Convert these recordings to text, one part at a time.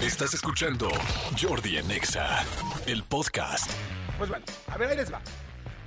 Estás escuchando Jordi en Exa, el podcast. Pues bueno, a ver, ahí les va.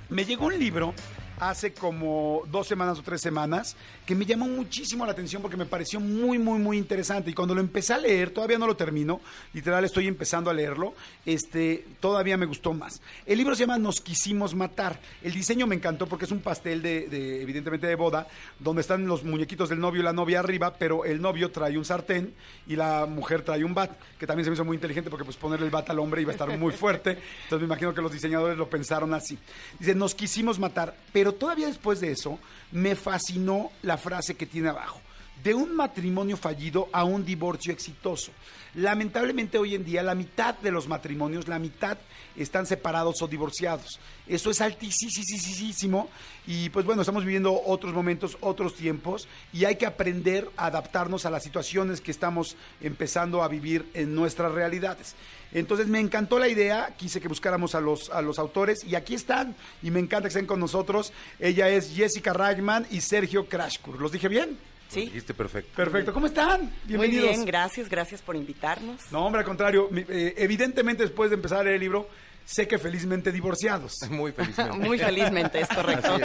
Me llegó un libro hace como dos semanas o tres semanas que me llamó muchísimo la atención porque me pareció muy, muy, muy interesante. Y cuando lo empecé a leer, todavía no lo termino, literal estoy empezando a leerlo, este, todavía me gustó más. El libro se llama Nos quisimos matar. El diseño me encantó porque es un pastel de, de, evidentemente, de boda, donde están los muñequitos del novio y la novia arriba, pero el novio trae un sartén y la mujer trae un bat, que también se me hizo muy inteligente porque pues ponerle el bat al hombre iba a estar muy fuerte. Entonces me imagino que los diseñadores lo pensaron así. Dice, nos quisimos matar, pero todavía después de eso me fascinó la frase que tiene abajo. De un matrimonio fallido a un divorcio exitoso. Lamentablemente hoy en día la mitad de los matrimonios, la mitad están separados o divorciados. Eso es altísimo y pues bueno, estamos viviendo otros momentos, otros tiempos y hay que aprender a adaptarnos a las situaciones que estamos empezando a vivir en nuestras realidades. Entonces me encantó la idea, quise que buscáramos a los, a los autores y aquí están y me encanta que estén con nosotros. Ella es Jessica Ragman y Sergio Crashkur. ¿Los dije bien? Sí. dijiste perfecto. Perfecto. ¿Cómo están? Bienvenidos. Muy bien, gracias, gracias por invitarnos. No, hombre, al contrario. Eh, evidentemente, después de empezar a leer el libro, sé que felizmente divorciados. Muy felizmente. Muy felizmente, es correcto.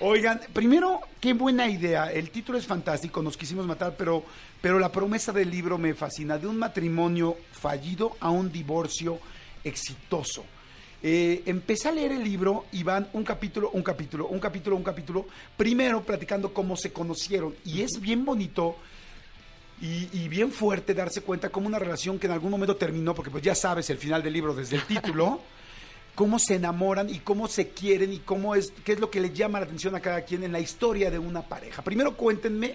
Oigan, primero, qué buena idea. El título es fantástico, nos quisimos matar, pero, pero la promesa del libro me fascina. De un matrimonio fallido a un divorcio exitoso. Eh, empecé a leer el libro y van un capítulo, un capítulo, un capítulo, un capítulo, primero platicando cómo se conocieron. Y es bien bonito y, bien fuerte darse cuenta cómo una relación que en algún momento terminó, porque pues ya sabes el final del libro desde el título, cómo se enamoran y cómo se quieren y cómo es, qué es lo que le llama la atención a cada quien en la historia de una pareja. Primero cuéntenme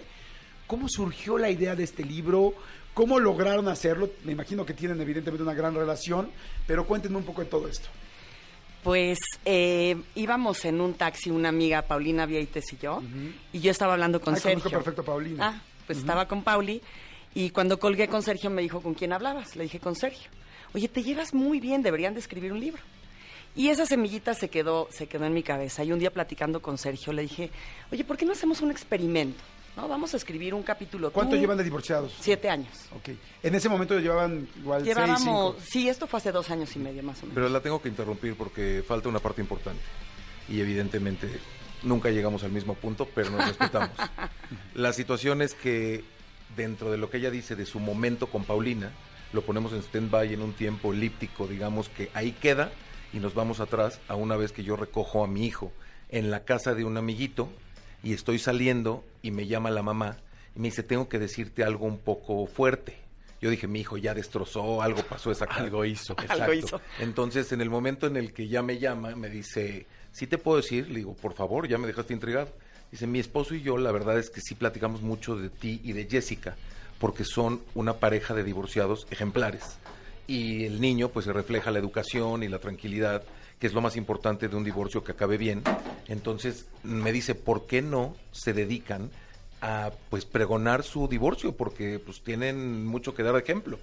cómo surgió la idea de este libro, cómo lograron hacerlo. Me imagino que tienen evidentemente una gran relación, pero cuéntenme un poco de todo esto. Pues eh, íbamos en un taxi, una amiga, Paulina Vieites y yo, y yo estaba hablando con Ay, Sergio. perfecto, Paulina. Ah, pues estaba con Pauli, y cuando colgué con Sergio me dijo, ¿con quién hablabas? Le dije, con Sergio. Oye, te llevas muy bien, deberían de escribir un libro. Y esa semillita se quedó, se quedó en mi cabeza. Y un día platicando con Sergio le dije, oye, ¿por qué no hacemos un experimento? ¿No? Vamos a escribir un capítulo. ¿Cuánto llevan de divorciados? Siete años. Ok. En ese momento llevaban igual Llevábamos, sí, esto fue hace dos años y medio más o menos. Pero la tengo que interrumpir porque falta una parte importante. Y evidentemente nunca llegamos al mismo punto, pero nos respetamos. la situación es que dentro de lo que ella dice de su momento con Paulina, lo ponemos en stand-by en un tiempo elíptico, digamos que ahí queda y nos vamos atrás a una vez que yo recojo a mi hijo en la casa de un amiguito y estoy saliendo y me llama la mamá y me dice, tengo que decirte algo un poco fuerte. Yo dije, mi hijo ya destrozó, algo pasó esa Algo hizo. Algo hizo. Entonces, en el momento en el que ya me llama, me dice, ¿sí te puedo decir? Le digo, por favor, ya me dejaste intrigado. Dice, mi esposo y yo, la verdad es que sí platicamos mucho de ti y de Jessica, porque son una pareja de divorciados ejemplares. Y el niño, pues, se refleja la educación y la tranquilidad que es lo más importante de un divorcio que acabe bien. Entonces me dice, ¿por qué no se dedican a pues pregonar su divorcio? Porque pues tienen mucho que dar ejemplo.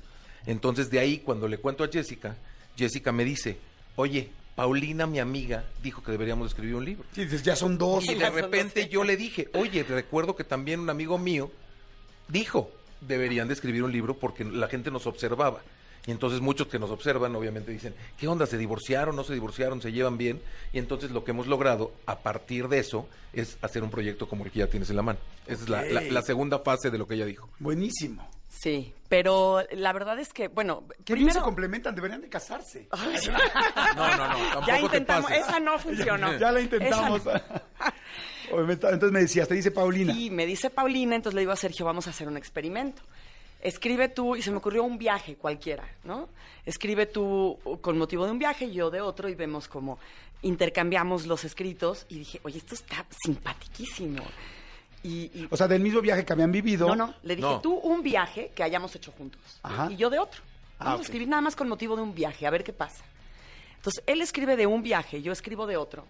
Entonces de ahí cuando le cuento a Jessica, Jessica me dice, oye, Paulina, mi amiga, dijo que deberíamos escribir un libro. Sí, dices, ya son dos. Y de repente yo le dije, oye, recuerdo que también un amigo mío dijo, deberían de escribir un libro porque la gente nos observaba. Y entonces muchos que nos observan obviamente dicen, ¿qué onda? ¿Se divorciaron? ¿No se divorciaron? ¿Se llevan bien? Y entonces lo que hemos logrado a partir de eso es hacer un proyecto como el que ya tienes en la mano. Esa es la, segunda fase de lo que ella dijo. Buenísimo. Sí, pero la verdad es que, bueno, ¿Qué primero se complementan, deberían de casarse. no, no, no, tampoco ya intentamos, esa no funcionó. Ya, la intentamos. entonces me decías, te dice Paulina. Sí, me dice Paulina, entonces le digo a Sergio, vamos a hacer un experimento escribe tú, y se me ocurrió un viaje cualquiera, ¿no? Escribe tú con motivo de un viaje y yo de otro y vemos cómo intercambiamos los escritos y dije, oye, esto está simpaticísimo. Y, o sea, del mismo viaje que habían vivido. No, no, le dije tú un viaje que hayamos hecho juntos y yo de otro. Ah, Vamos a escribir nada más con motivo de un viaje, a ver qué pasa. Entonces, él escribe de un viaje, yo escribo de otro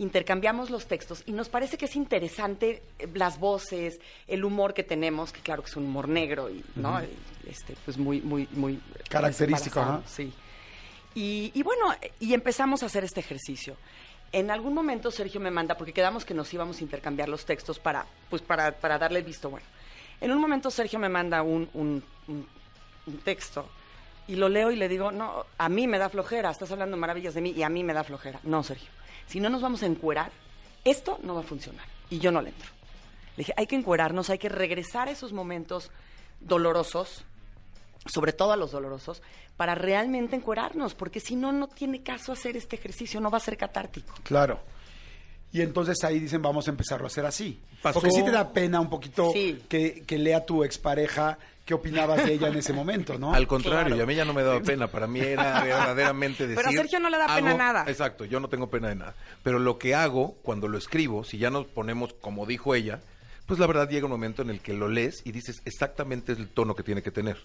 intercambiamos los textos y nos parece que es interesante eh, las voces, el humor que tenemos, que claro que es un humor negro y, ¿no? este, pues muy, muy, muy característico, Sí. Y, bueno, y empezamos a hacer este ejercicio. En algún momento Sergio me manda, porque quedamos que nos íbamos a intercambiar los textos para, pues para, para darle el visto bueno. En un momento Sergio me manda un, un texto y lo leo y le digo, no, a mí me da flojera, estás hablando maravillas de mí y a mí me da flojera. No, Sergio, si no nos vamos a encuerar, esto no va a funcionar. Y yo no le entro. Le dije, hay que encuerarnos, hay que regresar a esos momentos dolorosos, sobre todo a los dolorosos, para realmente encuerarnos, porque si no, no tiene caso hacer este ejercicio, no va a ser catártico. Claro. Y entonces ahí dicen, vamos a empezarlo a hacer así. Porque sí te da pena un poquito que, que lea tu expareja qué opinabas de ella en ese momento, ¿no? Al contrario, y a mí ya no me daba pena, para mí era verdaderamente decir... Pero a Sergio no le da pena nada. Exacto, yo no tengo pena de nada. Pero lo que hago cuando lo escribo, si ya nos ponemos como dijo ella, pues la verdad llega un momento en el que lo lees y dices exactamente el tono que tiene que tener.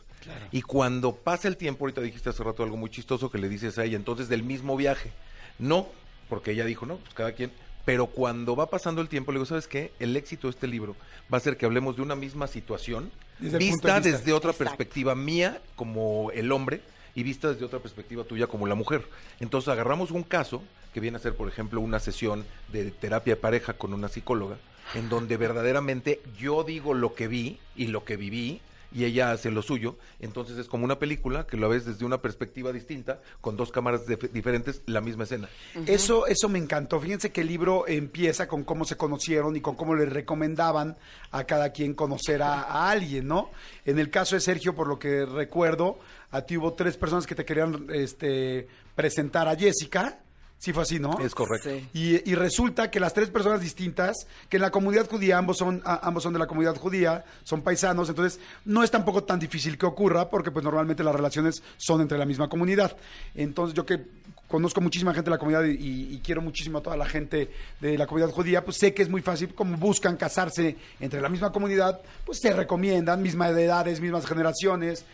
Y cuando pasa el tiempo, ahorita dijiste hace rato algo muy chistoso que le dices a ella, entonces del mismo viaje. No, porque ella dijo, no, pues cada quien pero cuando va pasando el tiempo, le digo, ¿sabes qué? El éxito de este libro va a ser que hablemos de una misma situación, vista, desde otra perspectiva mía como el hombre y vista desde otra perspectiva tuya como la mujer. Entonces agarramos un caso que viene a ser, por ejemplo, una sesión de terapia de pareja con una psicóloga, en donde verdaderamente yo digo lo que vi y lo que viví y ella hace lo suyo. Entonces es como una película que lo ves desde una perspectiva distinta, con dos cámaras diferentes, la misma escena. Eso, eso me encantó. Fíjense que el libro empieza con cómo se conocieron y con cómo le recomendaban a cada quien conocer a, a alguien, ¿no? En el caso de Sergio, por lo que recuerdo, a ti hubo tres personas que te querían este, presentar a Jessica Sí fue así, ¿no? Es correcto. Y, resulta que las tres personas distintas, que en la comunidad judía, ambos son, ambos son de la comunidad judía, son paisanos, entonces no es tampoco tan difícil que ocurra, porque pues normalmente las relaciones son entre la misma comunidad. Entonces yo que conozco muchísima gente de la comunidad y, quiero muchísimo a toda la gente de la comunidad judía, pues sé que es muy fácil, como buscan casarse entre la misma comunidad, pues se recomiendan, mismas edades, mismas generaciones,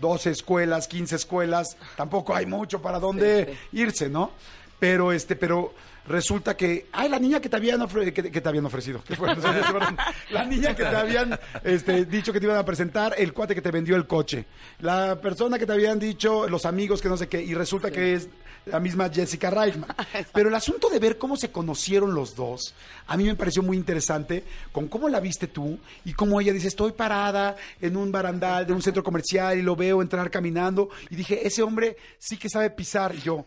12 escuelas, 15 escuelas, tampoco hay mucho para dónde irse, ¿no? Pero este, pero resulta que, ay, la niña que te habían, que, te habían ofrecido, la niña que te habían este, dicho que te iban a presentar, el cuate que te vendió el coche, la persona que te habían dicho, los amigos que no sé qué, y resulta que es la misma Jessica Reichman. Pero el asunto de ver cómo se conocieron los dos, a mí me pareció muy interesante, con cómo la viste tú y cómo ella dice, estoy parada en un barandal de un centro comercial y lo veo entrar caminando, y dije, ese hombre sí que sabe pisar, y yo,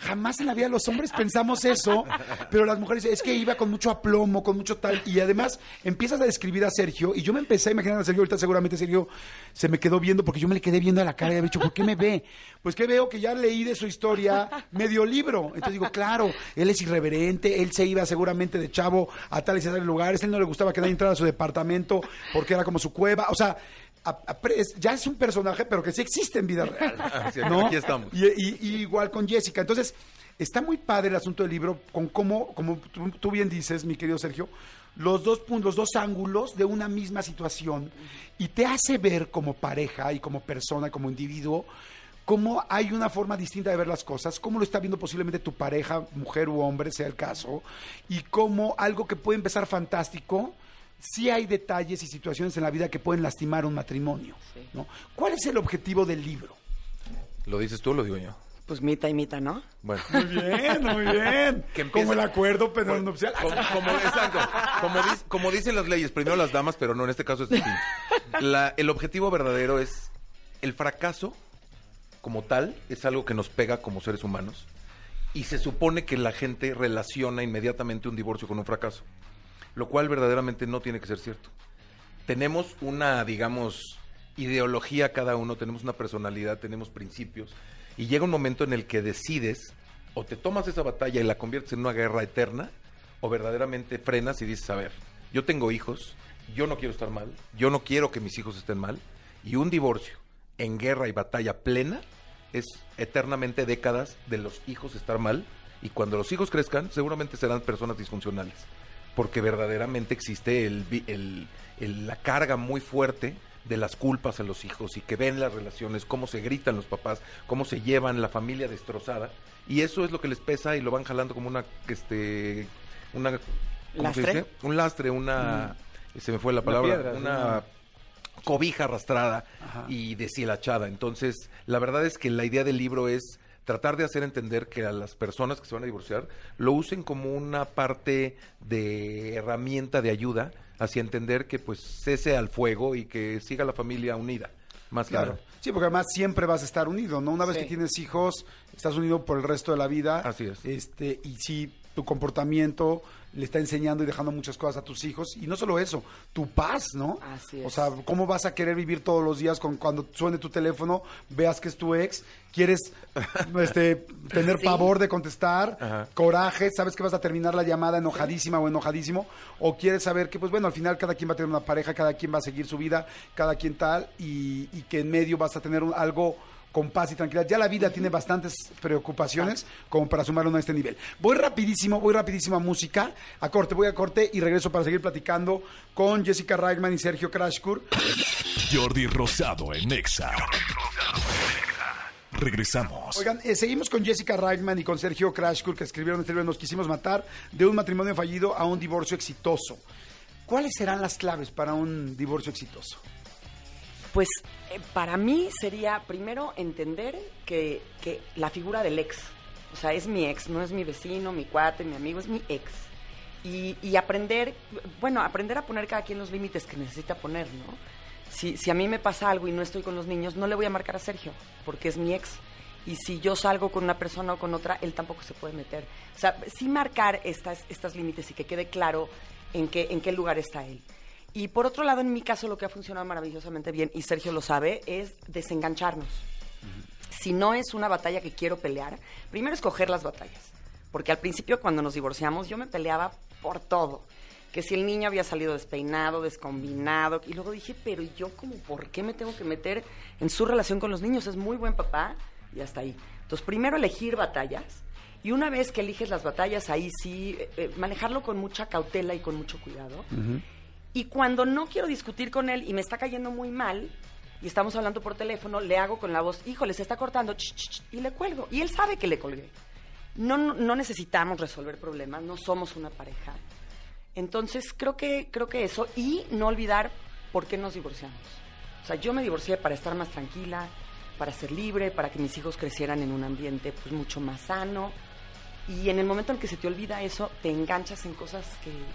jamás en la vida los hombres pensamos eso, pero las mujeres, es que iba con mucho aplomo, con mucho tal, y además empiezas a describir a Sergio, y yo me empecé a imaginar a Sergio, ahorita seguramente Sergio se me quedó viendo, porque yo me le quedé viendo a la cara y había dicho, ¿por qué me ve? Pues que veo que ya leí de su historia medio libro. Entonces digo, claro, él es irreverente, él se iba seguramente de chavo a tales y tales lugares, él no le gustaba que nadie entrara a su departamento porque era como su cueva, o sea, ya es un personaje, pero que sí existe en vida real. ¿no? Aquí estamos. y, igual con Jessica. Entonces, está muy padre el asunto del libro con cómo, como tú, bien dices, mi querido Sergio, los dos puntos, los dos ángulos de una misma situación y te hace ver como pareja y como persona, como individuo, cómo hay una forma distinta de ver las cosas, cómo lo está viendo posiblemente tu pareja, mujer u hombre, sea el caso, y cómo algo que puede empezar fantástico, sí hay detalles y situaciones en la vida que pueden lastimar un matrimonio. ¿no? ¿Cuál es el objetivo del libro? ¿Lo dices tú o lo digo yo? Pues mita y mita, ¿no? Bueno. Muy bien, muy bien. Como el acuerdo pero nupcial. Como, exacto. Como, dicen las leyes, primero las damas, pero no, en este caso es distinto. el objetivo verdadero es el fracaso como tal, es algo que nos pega como seres humanos. Y se supone que la gente relaciona inmediatamente un divorcio con un fracaso. Lo cual verdaderamente no tiene que ser cierto. Tenemos una, digamos, ideología cada uno, tenemos una personalidad, tenemos principios y llega un momento en el que decides o te tomas esa batalla y la conviertes en una guerra eterna, o verdaderamente frenas y dices, a ver, yo tengo hijos, yo no quiero estar mal, yo no quiero que mis hijos estén mal, y un divorcio en guerra y batalla plena es eternamente décadas de los hijos estar mal, y cuando los hijos crezcan, seguramente serán personas disfuncionales, porque verdaderamente existe el, la carga muy fuerte de las culpas a los hijos y que ven las relaciones, cómo se gritan los papás, cómo se llevan la familia destrozada y eso es lo que les pesa y lo van jalando como una este una ¿Lastre? un lastre, una mm. se me fue la palabra, una, cobija arrastrada y deshilachada. Entonces, la verdad es que la idea del libro es tratar de hacer entender que a las personas que se van a divorciar lo usen como una parte de herramienta de ayuda hacia entender que pues cese al fuego y que siga la familia unida. más claro. Sí, porque además siempre vas a estar unido, ¿no? Una vez que tienes hijos, estás unido por el resto de la vida. Así es. Este, y sí, tu comportamiento le está enseñando y dejando muchas cosas a tus hijos. Y no solo eso, tu paz, ¿no? Así es. O sea, ¿cómo vas a querer vivir todos los días con cuando suene tu teléfono, veas que es tu ex, quieres este, tener pavor de contestar, coraje, sabes que vas a terminar la llamada enojadísima o enojadísimo, o quieres saber que, pues bueno, al final cada quien va a tener una pareja, cada quien va a seguir su vida, cada quien tal, y, y que en medio vas a tener algo con paz y tranquilidad. Ya la vida tiene bastantes preocupaciones como para sumarlo a este nivel. Voy rapidísimo, voy rapidísimo a música, a corte, voy a corte y regreso para seguir platicando con Jessica Reichman y Sergio Krashkur. Jordi Rosado en Nexa. Regresamos. Oigan, eh, seguimos con Jessica Reichman y con Sergio Krashkur que escribieron este libro Nos quisimos matar de un matrimonio fallido a un divorcio exitoso. ¿Cuáles serán las claves para un divorcio exitoso? Pues eh, para mí sería primero entender que, la figura del ex, o sea, es mi ex, no es mi vecino, mi cuate, mi amigo, es mi ex. Y, aprender, bueno, aprender a poner cada quien los límites que necesita poner, ¿no? Si, si a mí me pasa algo y no estoy con los niños, no le voy a marcar a Sergio, porque es mi ex. Y si yo salgo con una persona o con otra, él tampoco se puede meter. O sea, sí marcar estas, estas límites y que quede claro en qué, en qué lugar está él. Y por otro lado, en mi caso, lo que ha funcionado maravillosamente bien, y Sergio lo sabe, es desengancharnos. Si no es una batalla que quiero pelear, primero escoger las batallas. Porque al principio, cuando nos divorciamos, yo me peleaba por todo. Que si el niño había salido despeinado, descombinado. Y luego dije, pero yo, como, ¿por qué me tengo que meter en su relación con los niños? Es muy buen papá y hasta ahí. Entonces, primero elegir batallas. Y una vez que eliges las batallas, ahí sí, eh, eh, manejarlo con mucha cautela y con mucho cuidado. Y cuando no quiero discutir con él y me está cayendo muy mal, y estamos hablando por teléfono, le hago con la voz, híjole, se está cortando, y le cuelgo. Y él sabe que le colgué. No, no, necesitamos resolver problemas, no somos una pareja. Entonces, creo que, creo que eso, y no olvidar por qué nos divorciamos. O sea, yo me divorcié para estar más tranquila, para ser libre, para que mis hijos crecieran en un ambiente pues mucho más sano y en el momento en que se te olvida eso, te enganchas en cosas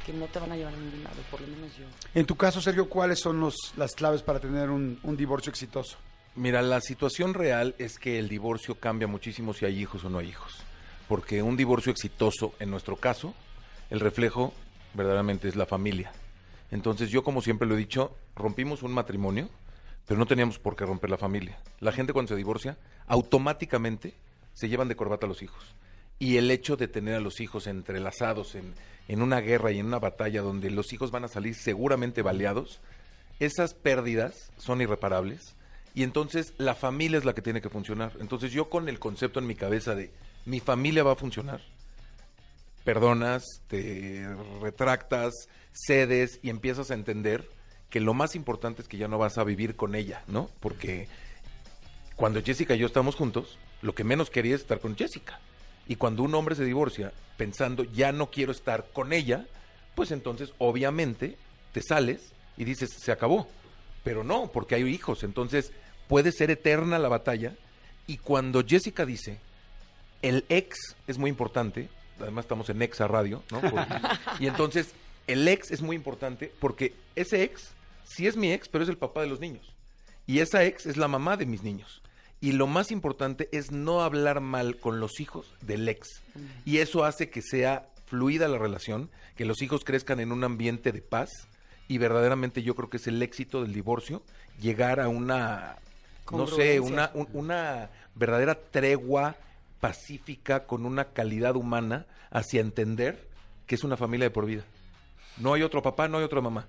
que, no te van a llevar a ningún lado, por lo menos yo. En tu caso, Sergio, ¿cuáles son los, las claves para tener un, divorcio exitoso? Mira, la situación real es que el divorcio cambia muchísimo si hay hijos o no hay hijos. Porque un divorcio exitoso, en nuestro caso, el reflejo verdaderamente es la familia. Entonces yo, como siempre lo he dicho, rompimos un matrimonio, pero no teníamos por qué romper la familia. La gente cuando se divorcia, automáticamente se llevan de corbata a los hijos y el hecho de tener a los hijos entrelazados en, en, una guerra y en una batalla donde los hijos van a salir seguramente baleados, esas pérdidas son irreparables y entonces la familia es la que tiene que funcionar. Entonces yo con el concepto en mi cabeza de mi familia va a funcionar, perdonas, te retractas, cedes y empiezas a entender que lo más importante es que ya no vas a vivir con ella, ¿no? Porque cuando Jessica y yo estamos juntos, lo que menos quería es estar con Jessica. Y cuando un hombre se divorcia pensando ya no quiero estar con ella, pues entonces obviamente te sales y dices se acabó. Pero no, porque hay hijos. Entonces puede ser eterna la batalla. Y cuando Jessica dice, el ex es muy importante, además estamos en Exa Radio, ¿no? y entonces el ex es muy importante porque ese ex sí es mi ex, pero es el papá de los niños. Y esa ex es la mamá de mis niños. Y lo más importante es no hablar mal con los hijos del ex. Y eso hace que sea fluida la relación, que los hijos crezcan en un ambiente de paz. Y verdaderamente yo creo que es el éxito del divorcio, llegar a una, no sé, una, una verdadera tregua pacífica con una calidad humana hacia entender que es una familia de por vida. No hay otro papá, no hay otra mamá.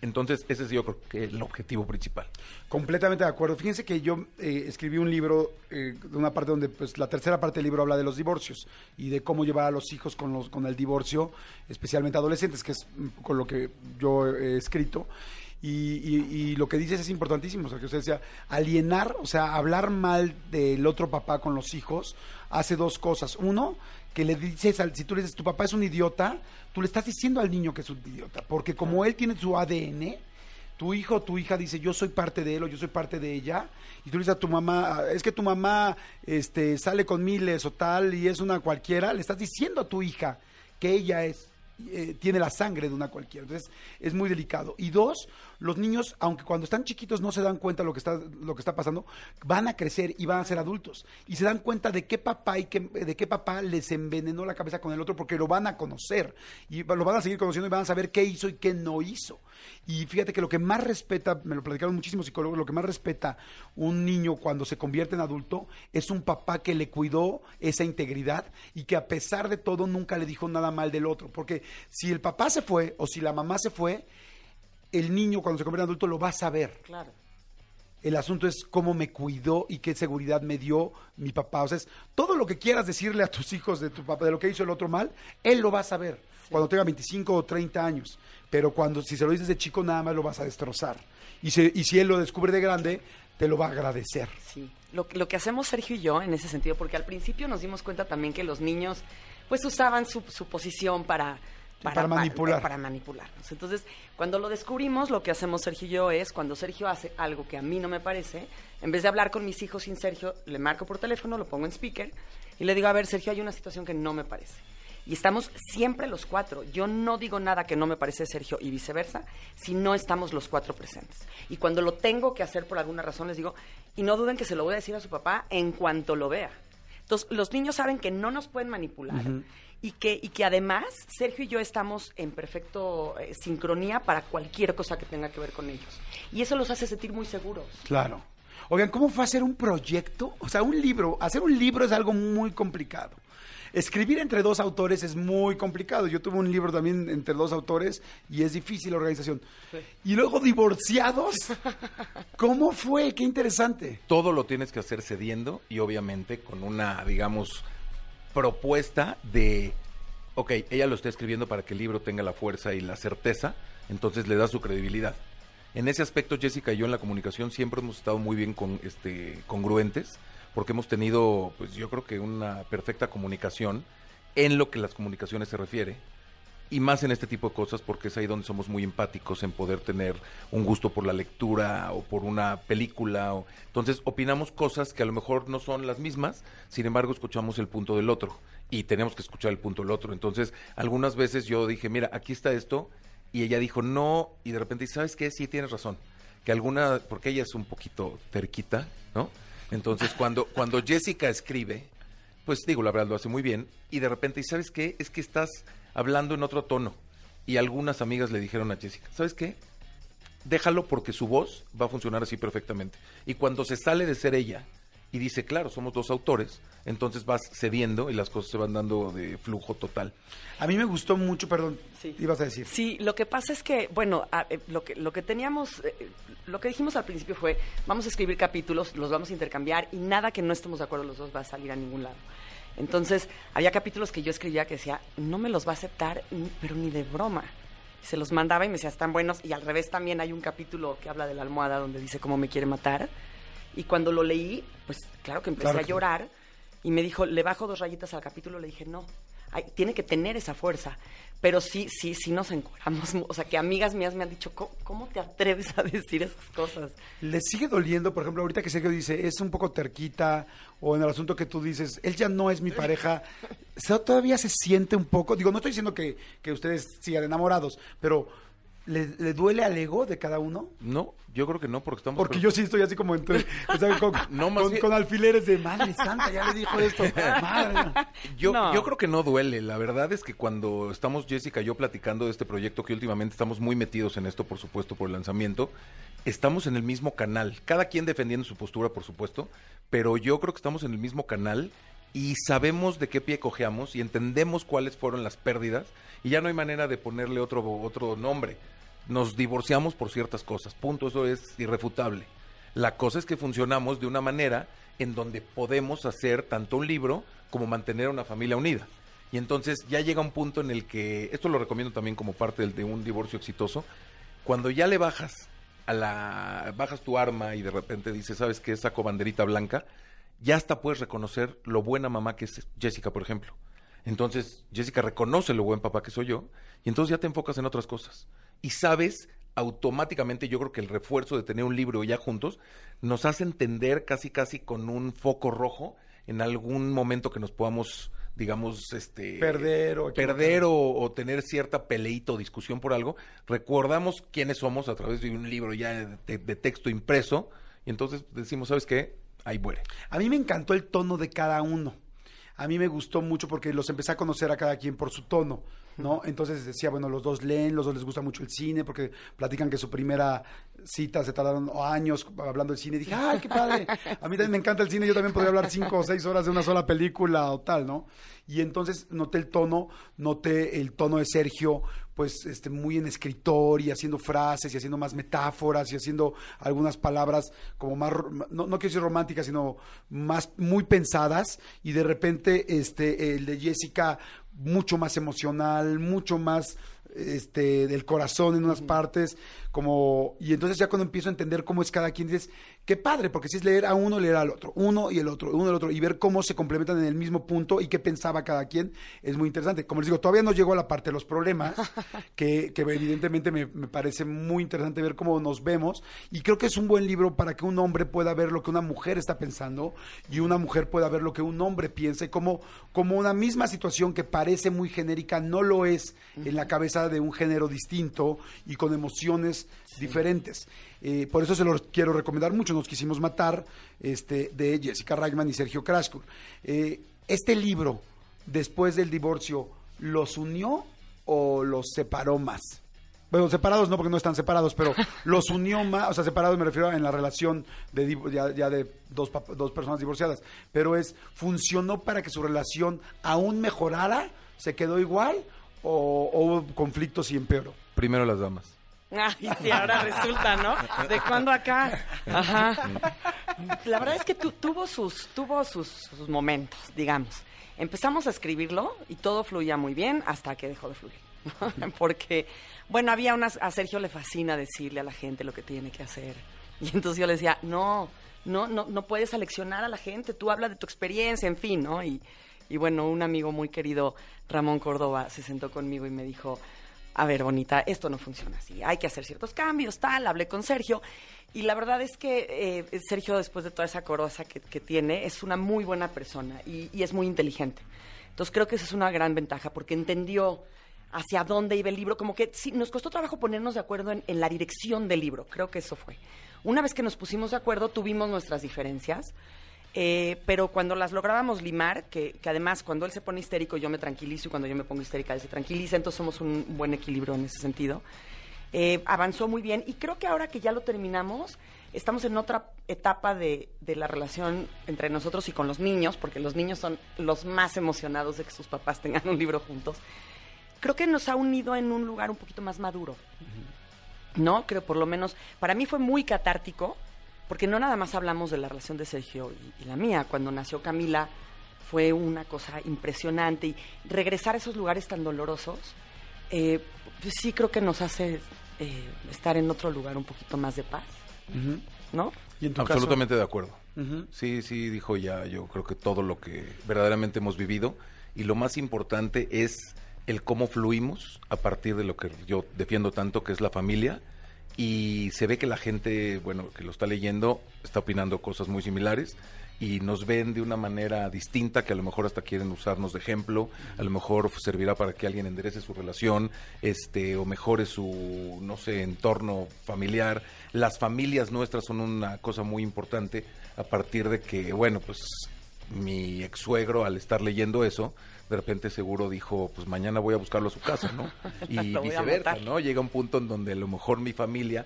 Entonces, ese es yo creo que el objetivo principal. Completamente de acuerdo. Fíjense que yo eh, escribí un libro, eh, de una parte donde, pues, la tercera parte del libro habla de los divorcios y de cómo llevar a los hijos con, los, con el divorcio, especialmente adolescentes, que es con lo que yo he escrito. Y, lo que dices es importantísimo, o sea, que usted decía, alienar, o sea, hablar mal del otro papá con los hijos, hace dos cosas. Uno, que le dices, al, si tú le dices, tu papá es un idiota, tú le estás diciendo al niño que es un idiota, porque como él tiene su ADN, tu hijo o tu hija dice, yo soy parte de él o yo soy parte de ella, y tú le dices a tu mamá, es que tu mamá este, sale con miles o tal y es una cualquiera, le estás diciendo a tu hija que ella es eh, tiene la sangre de una cualquiera. Entonces, es muy delicado. Y dos, los niños, aunque cuando están chiquitos no se dan cuenta lo que está, lo que está pasando, van a crecer y van a ser adultos. Y se dan cuenta de qué papá y qué, de qué papá les envenenó la cabeza con el otro porque lo van a conocer. Y lo van a seguir conociendo y van a saber qué hizo y qué no hizo. Y fíjate que lo que más respeta, me lo platicaron muchísimos psicólogos, lo que más respeta un niño cuando se convierte en adulto es un papá que le cuidó esa integridad y que a pesar de todo nunca le dijo nada mal del otro. Porque si el papá se fue o si la mamá se fue, el niño cuando se convierte en adulto lo va a saber. Claro. El asunto es cómo me cuidó y qué seguridad me dio mi papá. O sea, es todo lo que quieras decirle a tus hijos de tu papá, de lo que hizo el otro mal, él lo va a saber cuando tenga 25 o 30 años. Pero cuando si se lo dices de chico, nada más lo vas a destrozar. Y, y si él lo descubre de grande, te lo va a agradecer. Sí, lo, lo que hacemos Sergio y yo en ese sentido, porque al principio nos dimos cuenta también que los niños pues usaban su, su posición para para, manipular. Para, manipularnos. Entonces, cuando lo descubrimos, lo que hacemos Sergio y yo es, cuando Sergio hace algo que a mí no me parece, en vez de hablar con mis hijos sin Sergio, le marco por teléfono, lo pongo en speaker y le digo, a ver, Sergio, hay una situación que no me parece. Y estamos siempre los cuatro. Yo no digo nada que no me parece Sergio y viceversa, si no estamos los cuatro presentes. Y cuando lo tengo que hacer por alguna razón, les digo, y no duden que se lo voy a decir a su papá en cuanto lo vea. Entonces, los niños saben que no nos pueden manipular y que, y que además Sergio y yo estamos en perfecto eh, sincronía para cualquier cosa que tenga que ver con ellos. Y eso los hace sentir muy seguros. Claro. Oigan, ¿cómo fue hacer un proyecto? O sea, un libro. Hacer un libro es algo muy complicado. Escribir entre dos autores es muy complicado. Yo tuve un libro también entre dos autores y es difícil la organización. Y luego divorciados. ¿Cómo fue? Qué interesante. Todo lo tienes que hacer cediendo y obviamente con una, digamos, propuesta de, ok, ella lo está escribiendo para que el libro tenga la fuerza y la certeza, entonces le da su credibilidad. En ese aspecto, Jessica y yo en la comunicación siempre hemos estado muy bien con, este, congruentes, porque hemos tenido, pues yo creo que una perfecta comunicación en lo que las comunicaciones se refiere y más en este tipo de cosas porque es ahí donde somos muy empáticos en poder tener un gusto por la lectura o por una película. O... Entonces opinamos cosas que a lo mejor no son las mismas, sin embargo escuchamos el punto del otro y tenemos que escuchar el punto del otro. Entonces algunas veces yo dije, mira, aquí está esto y ella dijo no y de repente, ¿sabes qué? Sí, tienes razón. Que alguna, porque ella es un poquito cerquita, ¿no? Entonces cuando, cuando Jessica escribe, pues digo, la verdad lo hace muy bien y de repente, ¿y sabes qué? Es que estás hablando en otro tono. Y algunas amigas le dijeron a Jessica, ¿sabes qué? Déjalo porque su voz va a funcionar así perfectamente. Y cuando se sale de ser ella y dice, claro, somos dos autores, entonces vas cediendo y las cosas se van dando de flujo total. A mí me gustó mucho, perdón, sí. ibas a decir. Sí, lo que pasa es que, bueno, eh, lo, que, lo que teníamos, eh, lo que dijimos al principio fue, vamos a escribir capítulos, los vamos a intercambiar y nada que no estemos de acuerdo los dos va a salir a ningún lado. Entonces, había capítulos que yo escribía que decía, no me los va a aceptar, pero ni de broma. Se los mandaba y me decía, están buenos. Y al revés también hay un capítulo que habla de la almohada donde dice cómo me quiere matar. Y cuando lo leí, pues claro que empecé a llorar. Y me dijo, le bajo dos rayitas al capítulo. Le dije, no, tiene que tener esa fuerza. Pero sí, sí, sí nos encuadramos. O sea, que amigas mías me han dicho, ¿cómo, te atreves a decir esas cosas? ¿Le sigue doliendo, por ejemplo, ahorita que Sergio dice, es un poco terquita, o en el asunto que tú dices, él ya no es mi pareja, ¿todavía se siente un poco? Digo, no estoy diciendo que, que ustedes sigan enamorados, pero ¿Le, duele al ego de cada uno? No, yo creo que no, porque estamos... Porque yo sí estoy así como entre... con, no, con, alfileres de, madre santa, ya le dijo esto, madre. Yo, yo creo que no duele, la verdad es que cuando estamos Jessica y yo platicando de este proyecto, que últimamente estamos muy metidos en esto, por supuesto, por el lanzamiento, estamos en el mismo canal, cada quien defendiendo su postura, por supuesto, pero yo creo que estamos en el mismo canal y sabemos de qué pie cojeamos y entendemos cuáles fueron las pérdidas y ya no hay manera de ponerle otro, otro nombre nos divorciamos por ciertas cosas. Punto, eso es irrefutable. La cosa es que funcionamos de una manera en donde podemos hacer tanto un libro como mantener a una familia unida. Y entonces ya llega un punto en el que, esto lo recomiendo también como parte de un divorcio exitoso, cuando ya le bajas a la, bajas tu arma y de repente dices, ¿sabes qué? Saco banderita blanca, ya hasta puedes reconocer lo buena mamá que es Jessica, por ejemplo. Entonces, Jessica reconoce lo buen papá que soy yo, y entonces ya te enfocas en otras cosas y sabes automáticamente, yo creo que el refuerzo de tener un libro ya juntos nos hace entender casi casi con un foco rojo en algún momento que nos podamos digamos, este... Perder o... Perder o, tener cierta peleita o discusión por algo, recordamos quiénes somos a través de un libro ya de, texto impreso y entonces decimos, ¿sabes qué? Ahí muere. A mí me encantó el tono de cada uno. A mí me gustó mucho porque los empecé a conocer a cada quien por su tono. ¿no? Entonces decía, bueno, los dos leen, los dos les gusta mucho el cine, porque platican que su primera cita se tardaron años hablando del cine. Y dije, ¡ay, qué padre! A mí también me encanta el cine, yo también podría hablar cinco o seis horas de una sola película o tal, ¿no? Y entonces noté el tono, noté el tono de Sergio, pues este, muy en escritor y haciendo frases y haciendo más metáforas y haciendo algunas palabras como más, no, no quiero decir románticas, sino más, muy pensadas. Y de repente este, el de Jessica mucho más emocional, mucho más este, del corazón en unas partes, como, y entonces ya cuando empiezo a entender cómo es cada quien, dices, qué padre, porque si es leer a uno, leer al otro, uno y el otro, uno y el otro, y ver cómo se complementan en el mismo punto y qué pensaba cada quien, es muy interesante. Como les digo, todavía no llego a la parte de los problemas, que, que evidentemente me, me, parece muy interesante ver cómo nos vemos, y creo que es un buen libro para que un hombre pueda ver lo que una mujer está pensando, y una mujer pueda ver lo que un hombre piensa, y cómo, como una misma situación que parece muy genérica, no lo es en la cabeza de un género distinto y con emociones diferentes. Eh, por eso se los quiero recomendar mucho. Nos quisimos matar este, de Jessica Ragman y Sergio Kraskul. Eh, este libro, después del divorcio, ¿los unió o los separó más? Bueno, separados no, porque no están separados, pero los unió más, o sea, separados me refiero en la relación de ya, de dos, dos personas divorciadas, pero es, ¿funcionó para que su relación aún mejorara? ¿Se quedó igual? ¿O, hubo conflictos y empeoró? Primero las damas. Ay, sí, ahora resulta, ¿no? ¿De cuándo acá? Ajá. La verdad es que tuvo, sus, tuvo sus, momentos, digamos. Empezamos a escribirlo y todo fluía muy bien hasta que dejó de fluir. Porque, bueno, había unas... A Sergio le fascina decirle a la gente lo que tiene que hacer. Y entonces yo le decía, no, no, no, no puedes aleccionar a la gente, tú habla de tu experiencia, en fin, ¿no? Y, y bueno, un amigo muy querido, Ramón Córdoba, se sentó conmigo y me dijo, a ver, bonita, esto no funciona así, hay que hacer ciertos cambios, tal, hablé con Sergio. Y la verdad es que eh, Sergio, después de toda esa corosa que, tiene, es una muy buena persona y, es muy inteligente. Entonces creo que esa es una gran ventaja porque entendió hacia dónde iba el libro, como que sí, nos costó trabajo ponernos de acuerdo en, la dirección del libro, creo que eso fue. Una vez que nos pusimos de acuerdo, tuvimos nuestras diferencias, eh, pero cuando las lográbamos limar, que, además cuando él se pone histérico yo me tranquilizo y cuando yo me pongo histérica él se tranquiliza, entonces somos un buen equilibrio en ese sentido. Eh, avanzó muy bien y creo que ahora que ya lo terminamos, estamos en otra etapa de, de, la relación entre nosotros y con los niños, porque los niños son los más emocionados de que sus papás tengan un libro juntos. Creo que nos ha unido en un lugar un poquito más maduro. ¿No? Creo por lo menos, para mí fue muy catártico porque no nada más hablamos de la relación de Sergio y, la mía. Cuando nació Camila fue una cosa impresionante y regresar a esos lugares tan dolorosos, eh, pues sí creo que nos hace eh, estar en otro lugar un poquito más de paz, ¿no? Absolutamente de acuerdo. Sí, sí, dijo ya, yo creo que todo lo que verdaderamente hemos vivido y lo más importante es el cómo fluimos a partir de lo que yo defiendo tanto, que es la familia y se ve que la gente, bueno, que lo está leyendo, está opinando cosas muy similares y nos ven de una manera distinta que a lo mejor hasta quieren usarnos de ejemplo, a lo mejor servirá para que alguien enderece su relación, este o mejore su no sé, entorno familiar. Las familias nuestras son una cosa muy importante a partir de que, bueno, pues mi ex suegro al estar leyendo eso, de repente seguro dijo, pues mañana voy a buscarlo a su casa, ¿no? Y viceversa, ¿no? Llega un punto en donde a lo mejor mi familia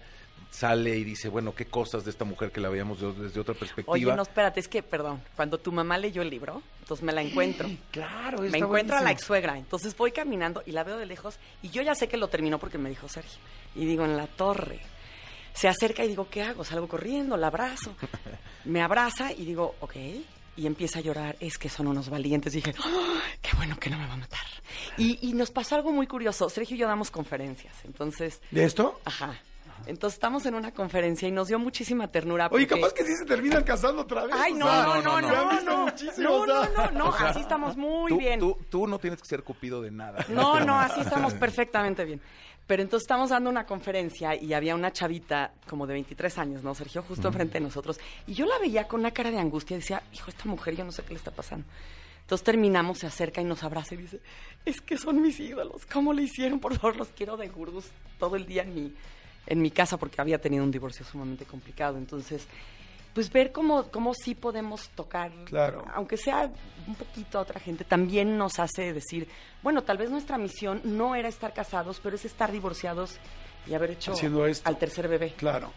sale y dice, bueno, qué cosas de esta mujer que la veíamos desde otra perspectiva. Oye, no, espérate, es que, perdón, cuando tu mamá leyó el libro, entonces me la encuentro. Claro, Me encuentro a la ex suegra, entonces voy caminando y la veo de lejos y yo ya sé que lo terminó porque me dijo Sergio. Y digo, en la torre. Se acerca y digo, ¿qué hago? Salgo corriendo, la abrazo. Me abraza y digo, ok, y empieza a llorar, es que son unos valientes. dije, qué bueno que no me va a matar. Y, nos pasó algo muy curioso. Sergio y yo damos conferencias, entonces... ¿De esto? Ajá. Entonces estamos en una conferencia y nos dio muchísima ternura. Oye, capaz que sí se terminan casando otra vez. Ay, no, no, no, no, no, no, no, no, no, así estamos muy bien. Tú, tú no tienes que ser cupido de nada. No, no, así estamos perfectamente bien. Pero entonces estamos dando una conferencia y había una chavita como de 23 años, ¿no? Sergio, justo enfrente de nosotros. Y yo la veía con una cara de angustia y decía, hijo, esta mujer, yo no sé qué le está pasando. Entonces terminamos, se acerca y nos abraza y dice, es que son mis ídolos, ¿cómo le hicieron? Por favor, los quiero de gurús todo el día en mi, en mi casa porque había tenido un divorcio sumamente complicado. Entonces, pues ver cómo, cómo sí podemos tocar, claro. aunque sea un poquito a otra gente, también nos hace decir, bueno, tal vez nuestra misión no era estar casados, pero es estar divorciados y haber hecho al tercer bebé. Claro.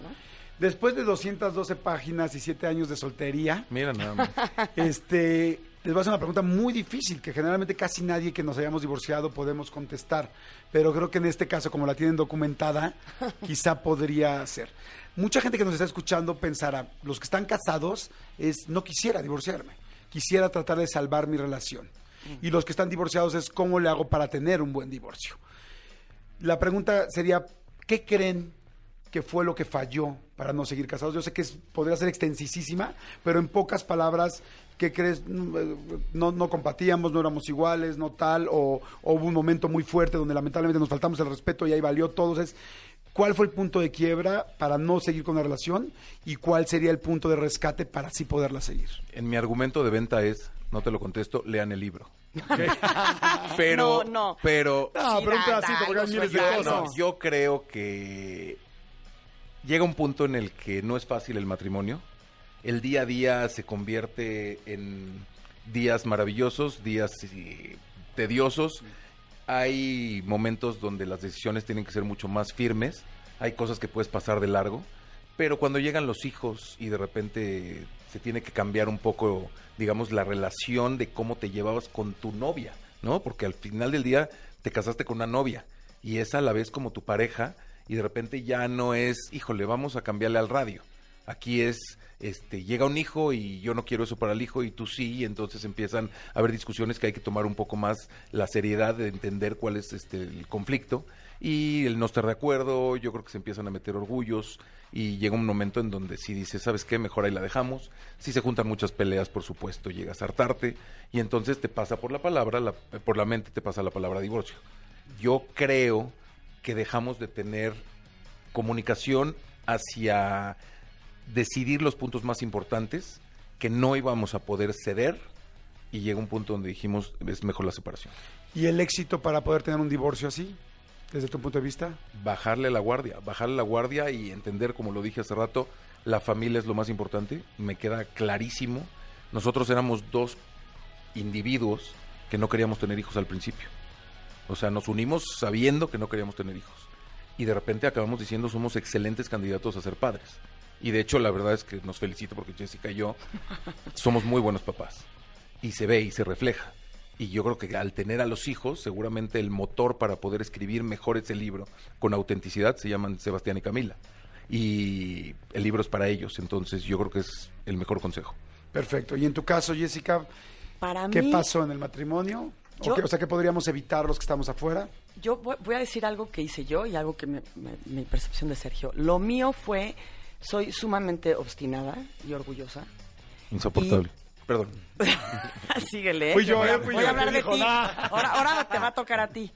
Después de 212 páginas y 7 años de soltería. Mira nada más. Este, les voy a hacer una pregunta muy difícil que generalmente casi nadie que nos hayamos divorciado podemos contestar. Pero creo que en este caso, como la tienen documentada, quizá podría ser. Mucha gente que nos está escuchando pensará, los que están casados es, no quisiera divorciarme, quisiera tratar de salvar mi relación. Mm. Y los que están divorciados es, ¿cómo le hago para tener un buen divorcio? La pregunta sería, ¿qué creen que fue lo que falló para no seguir casados? Yo sé que es, podría ser extensísima, pero en pocas palabras, ¿qué crees? No, no compatíamos, no éramos iguales, no tal, o, hubo un momento muy fuerte donde lamentablemente nos faltamos el respeto y ahí valió todo. Es, ¿Cuál fue el punto de quiebra para no seguir con la relación y cuál sería el punto de rescate para así poderla seguir? En mi argumento de venta es, no te lo contesto, lean el libro. pero, no, no. pero, no, pero un pedacito, porque yo creo que llega un punto en el que no es fácil el matrimonio. El día a día se convierte en días maravillosos, días tediosos. Hay momentos donde las decisiones tienen que ser mucho más firmes. Hay cosas que puedes pasar de largo. Pero cuando llegan los hijos y de repente se tiene que cambiar un poco, digamos, la relación de cómo te llevabas con tu novia, ¿no? Porque al final del día te casaste con una novia y es a la vez como tu pareja y de repente ya no es, híjole, vamos a cambiarle al radio. Aquí es, este, llega un hijo y yo no quiero eso para el hijo y tú sí, y entonces empiezan a haber discusiones que hay que tomar un poco más la seriedad de entender cuál es este, el conflicto y el no estar de acuerdo, yo creo que se empiezan a meter orgullos y llega un momento en donde si dices, ¿sabes qué? Mejor ahí la dejamos. Si se juntan muchas peleas, por supuesto, llegas a hartarte y entonces te pasa por la palabra, la, por la mente te pasa la palabra divorcio. Yo creo que dejamos de tener comunicación hacia decidir los puntos más importantes que no íbamos a poder ceder y llega un punto donde dijimos es mejor la separación. ¿Y el éxito para poder tener un divorcio así, desde tu punto de vista? Bajarle la guardia, bajarle la guardia y entender, como lo dije hace rato, la familia es lo más importante, me queda clarísimo. Nosotros éramos dos individuos que no queríamos tener hijos al principio. O sea, nos unimos sabiendo que no queríamos tener hijos. Y de repente acabamos diciendo somos excelentes candidatos a ser padres. Y de hecho la verdad es que nos felicito porque Jessica y yo somos muy buenos papás. Y se ve y se refleja. Y yo creo que al tener a los hijos, seguramente el motor para poder escribir mejor ese libro con autenticidad se llaman Sebastián y Camila. Y el libro es para ellos, entonces yo creo que es el mejor consejo. Perfecto. Y en tu caso, Jessica, ¿qué pasó en el matrimonio? o, sea, ¿qué podríamos evitar los que estamos afuera? Yo voy, a decir algo que hice yo y algo que me, mi percepción de Sergio. Lo mío fue, soy sumamente obstinada y orgullosa. Insoportable. Perdón. Síguele. Fui yo, eh, fui voy a hablar de ti. Ahora, ahora te va a tocar a ti.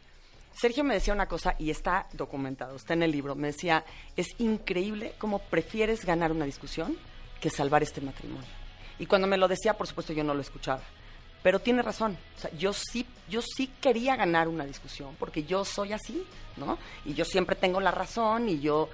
Sergio me decía una cosa y está documentado, está en el libro. Me decía, es increíble cómo prefieres ganar una discusión que salvar este matrimonio. Y cuando me lo decía, por supuesto, yo no lo escuchaba. Pero tiene razón. O sea, yo sí, yo sí quería ganar una discusión, porque yo soy así, ¿no? Y yo siempre tengo la razón y yo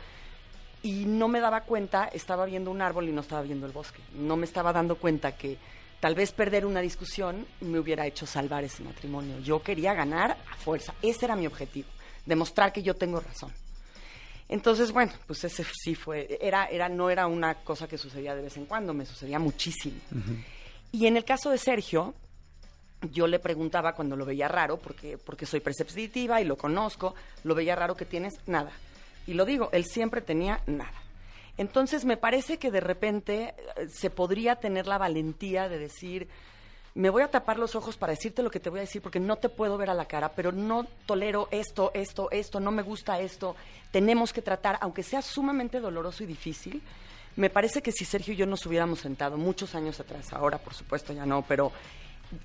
y no me daba cuenta, estaba viendo un árbol y no estaba viendo el bosque. No me estaba dando cuenta que tal vez perder una discusión me hubiera hecho salvar ese matrimonio. Yo quería ganar a fuerza. Ese era mi objetivo, demostrar que yo tengo razón. Entonces, bueno, pues ese sí fue, era, era, no era una cosa que sucedía de vez en cuando, me sucedía muchísimo. Y en el caso de Sergio, yo le preguntaba cuando lo veía raro, porque, porque soy perceptiva y lo conozco, lo veía raro que tienes nada. Y lo digo, él siempre tenía nada. Entonces me parece que de repente eh, se podría tener la valentía de decir, me voy a tapar los ojos para decirte lo que te voy a decir porque no te puedo ver a la cara, pero no tolero esto, esto, esto, no me gusta esto, tenemos que tratar, aunque sea sumamente doloroso y difícil. Me parece que si Sergio y yo nos hubiéramos sentado muchos años atrás, ahora por supuesto ya no, pero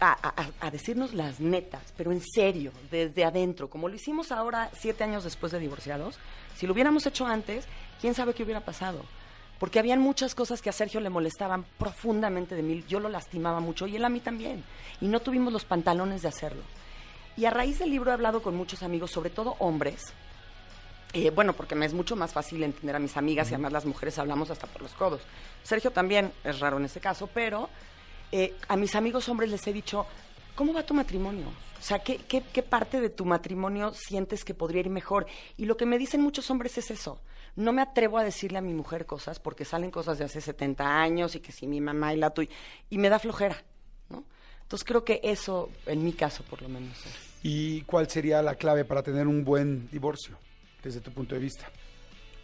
a, decirnos las netas, pero en serio, desde adentro, como lo hicimos ahora, siete años después de divorciados. Si lo hubiéramos hecho antes, quién sabe qué hubiera pasado. porque habían muchas cosas que a Sergio le molestaban profundamente de mí, yo lo lastimaba mucho y él a mí también, y no tuvimos los pantalones de hacerlo. Y a raíz del libro he hablado con muchos amigos, sobre todo hombres, eh, bueno, porque me es mucho más fácil entender a mis amigas y además las mujeres hablamos hasta por los codos. Sergio también es raro en este caso, pero eh, a mis amigos hombres les he dicho, ¿cómo va tu matrimonio? O sea, ¿qué, ¿qué, qué, parte de tu matrimonio sientes que podría ir mejor? Y lo que me dicen muchos hombres es eso. No me atrevo a decirle a mi mujer cosas porque salen cosas de hace 70 años y que si mi mamá y la tuya, y me da flojera, ¿no? Entonces creo que eso, en mi caso por lo menos. Es. ¿Y cuál sería la clave para tener un buen divorcio, desde tu punto de vista?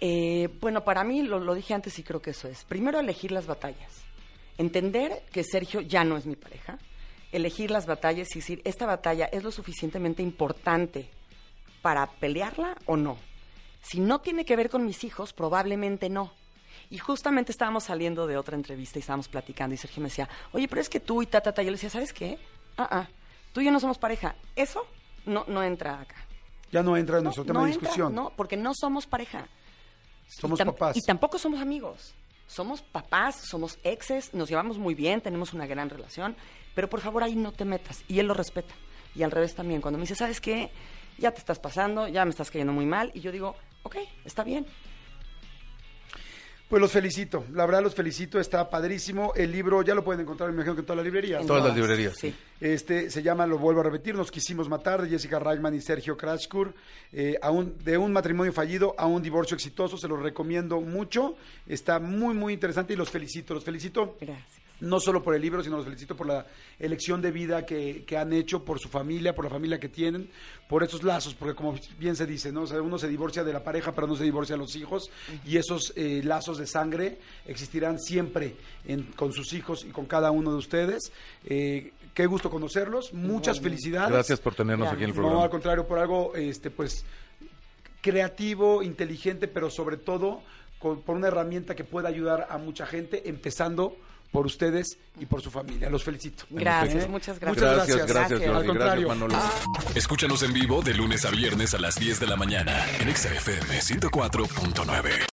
Eh, bueno, para mí, lo, lo dije antes y creo que eso es. Primero, elegir las batallas. Entender que Sergio ya no es mi pareja elegir las batallas y decir, esta batalla es lo suficientemente importante para pelearla o no. Si no tiene que ver con mis hijos, probablemente no. Y justamente estábamos saliendo de otra entrevista y estábamos platicando y Sergio me decía, oye, pero es que tú y ta, ta, ta. Yo le decía, ¿sabes qué? Ah, ah, tú y yo no somos pareja. Eso no, no entra acá. Ya no entra en nuestro tema de discusión. no, porque no somos pareja. Somos papás. Y tampoco somos amigos. Somos papás, somos exes, nos llevamos muy bien, tenemos una gran relación, pero por favor ahí no te metas. Y él lo respeta. Y al revés también, cuando me dice, ¿sabes qué? Ya te estás pasando, ya me estás cayendo muy mal. Y yo digo, ok, está bien. Pues los felicito, la verdad los felicito, está padrísimo. El libro ya lo pueden encontrar, me imagino que en todas las librerías. En todas las librerías, sí. Este se llama, lo vuelvo a repetir, Nos quisimos matar, de Jessica Reichman y Sergio Krachkur. Eh, de un matrimonio fallido a un divorcio exitoso, se los recomiendo mucho. Está muy, muy interesante y los felicito, los felicito. Gracias no solo por el libro, sino los felicito por la elección de vida que, han hecho, por su familia, por la familia que tienen, por esos lazos, porque como bien se dice, ¿no? uno se divorcia de la pareja, pero no se divorcia de los hijos, y esos eh, lazos de sangre existirán siempre con sus hijos y con cada uno de ustedes. Eh, qué gusto conocerlos, muchas felicidades. Gracias por tenernos aquí en el programa. No, al contrario, por algo, este, pues, creativo, inteligente, pero sobre todo por una herramienta que pueda ayudar a mucha gente, empezando por ustedes y por su familia. Los felicito. Gracias, muchas gracias. Muchas gracias, gracias, gracias, Al contrario. Manolo. Escúchanos en vivo de lunes a viernes a las 10 de la mañana en XFM 104.9.